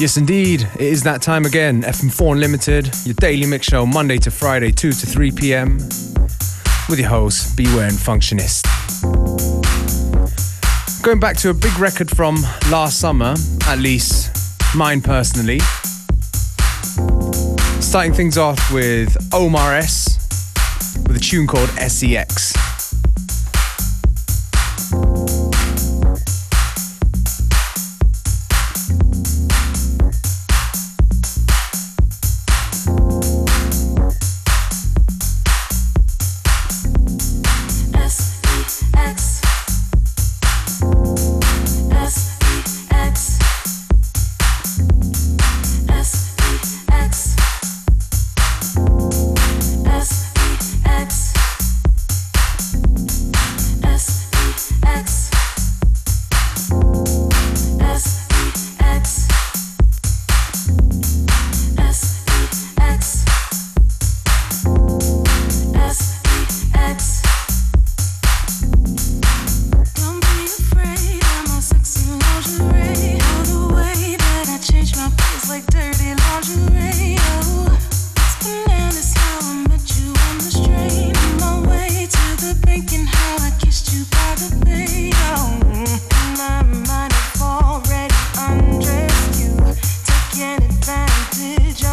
Yes, indeed. It is that time again. FM4 Unlimited, your daily mix show, Monday to Friday, 2 to 3 p.m. With your host, Beware and Functionist. Going back to a big record from last summer, at least mine personally. Starting things off with Omar S with a tune called SEX. message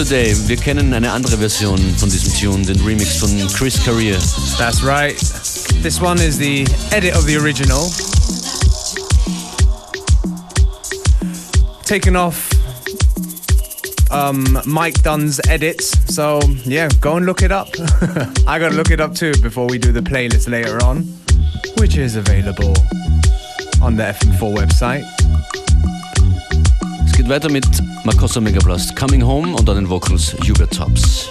Today. Wir kennen eine andere Version von diesem Tune, den Remix von Chris Career. That's right. This one is the edit of the original. Taken off um, Mike Dunn's edits. So, yeah, go and look it up. I gotta look it up too before we do the playlist later on, which is available on the FM4 website. Es geht weiter mit Makossa Megablast Coming Home und an den Vocals Hubert Tops.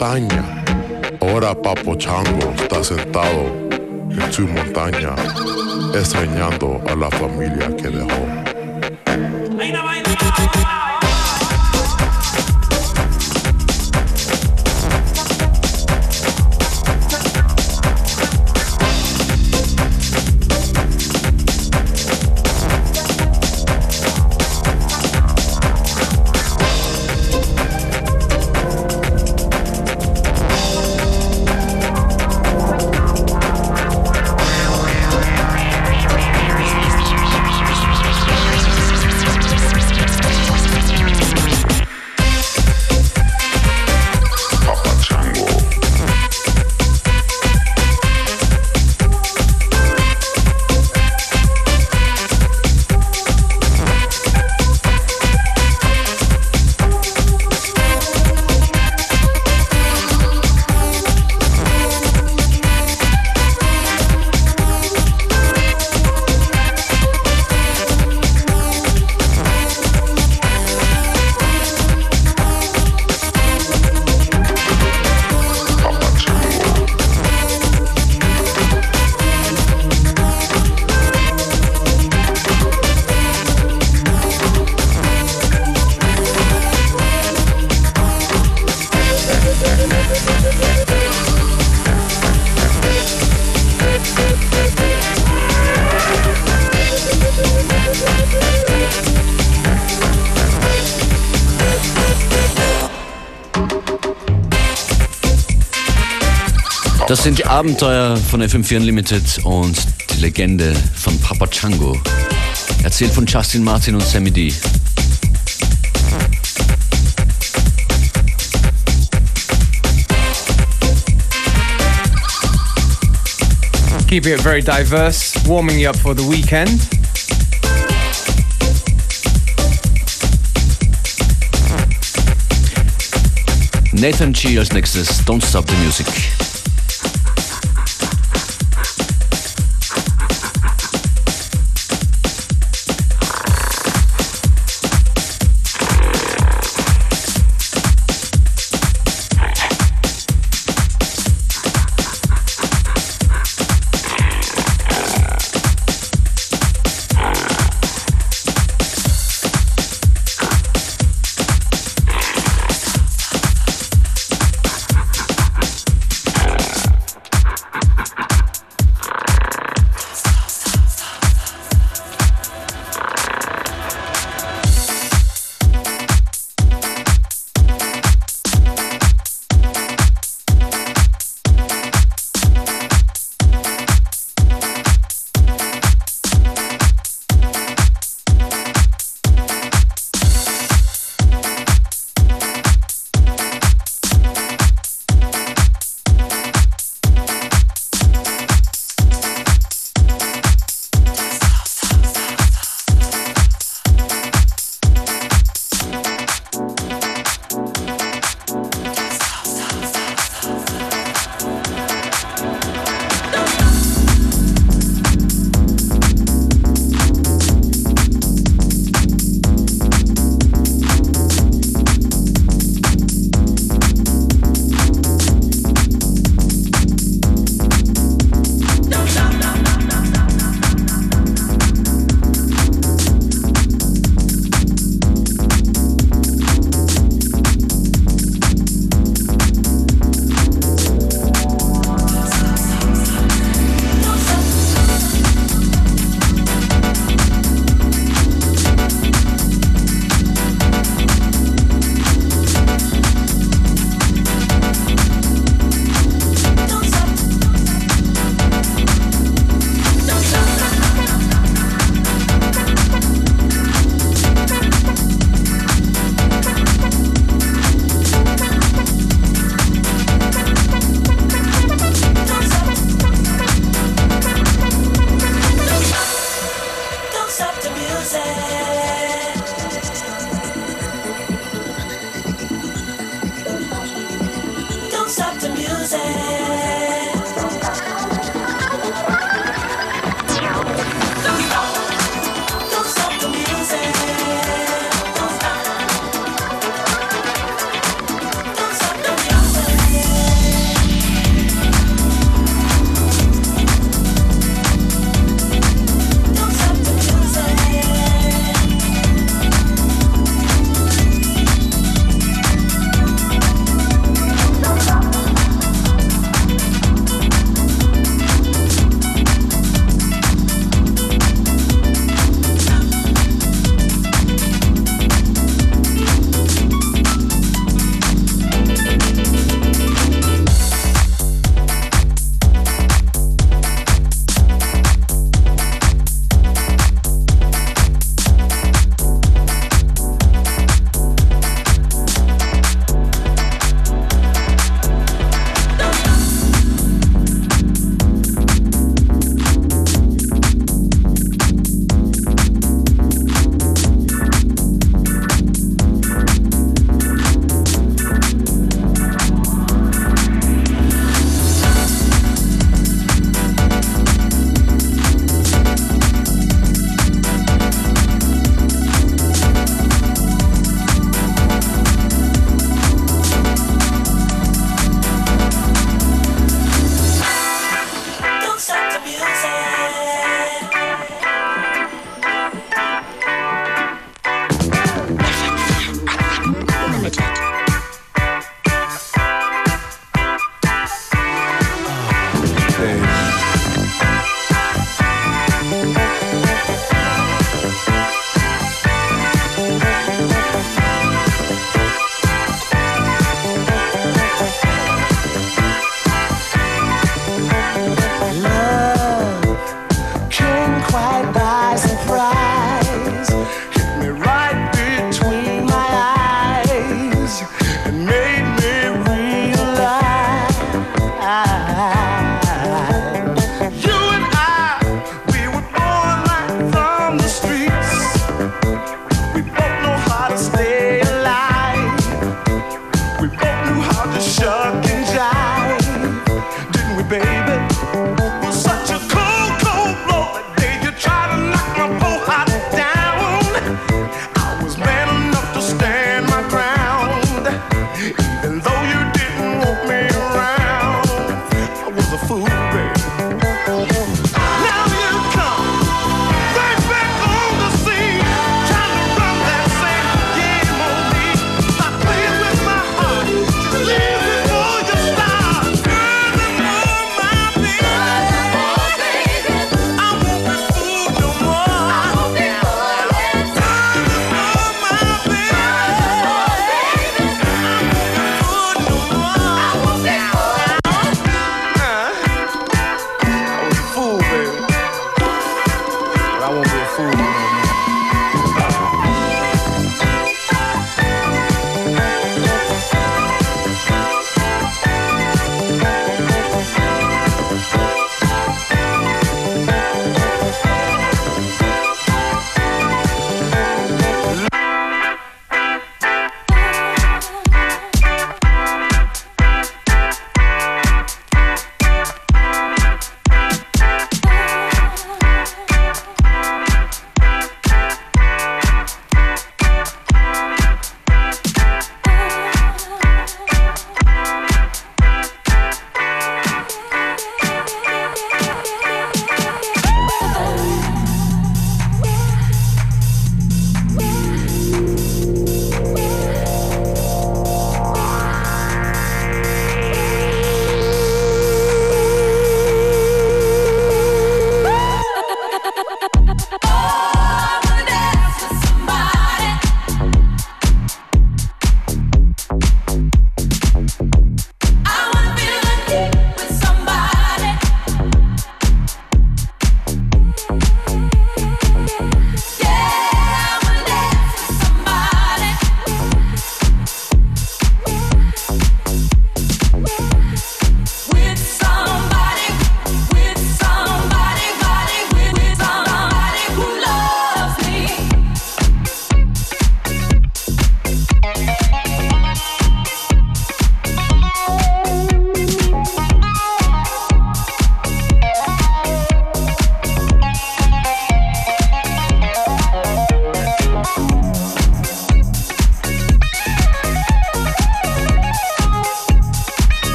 Montaña. Ahora Papo Chango está sentado en su montaña, extrañando a la familia que dejó. Sind die Abenteuer von FM4 Unlimited und die Legende von Papa Chango. Erzählt von Justin Martin und Sammy D. Keeping it very diverse, warming you up for the weekend. Nathan G als nächstes, Don't Stop the Music.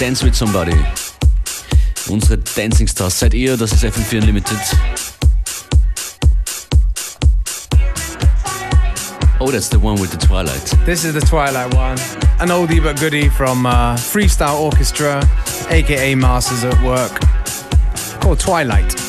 Dance with Somebody. Unsere Dancing Stars seid ihr, das ist FM4 Unlimited. Oh, that's the one with the Twilight. This is the Twilight one. An oldie but goodie from uh, Freestyle Orchestra, aka Masters at Work, called Twilight.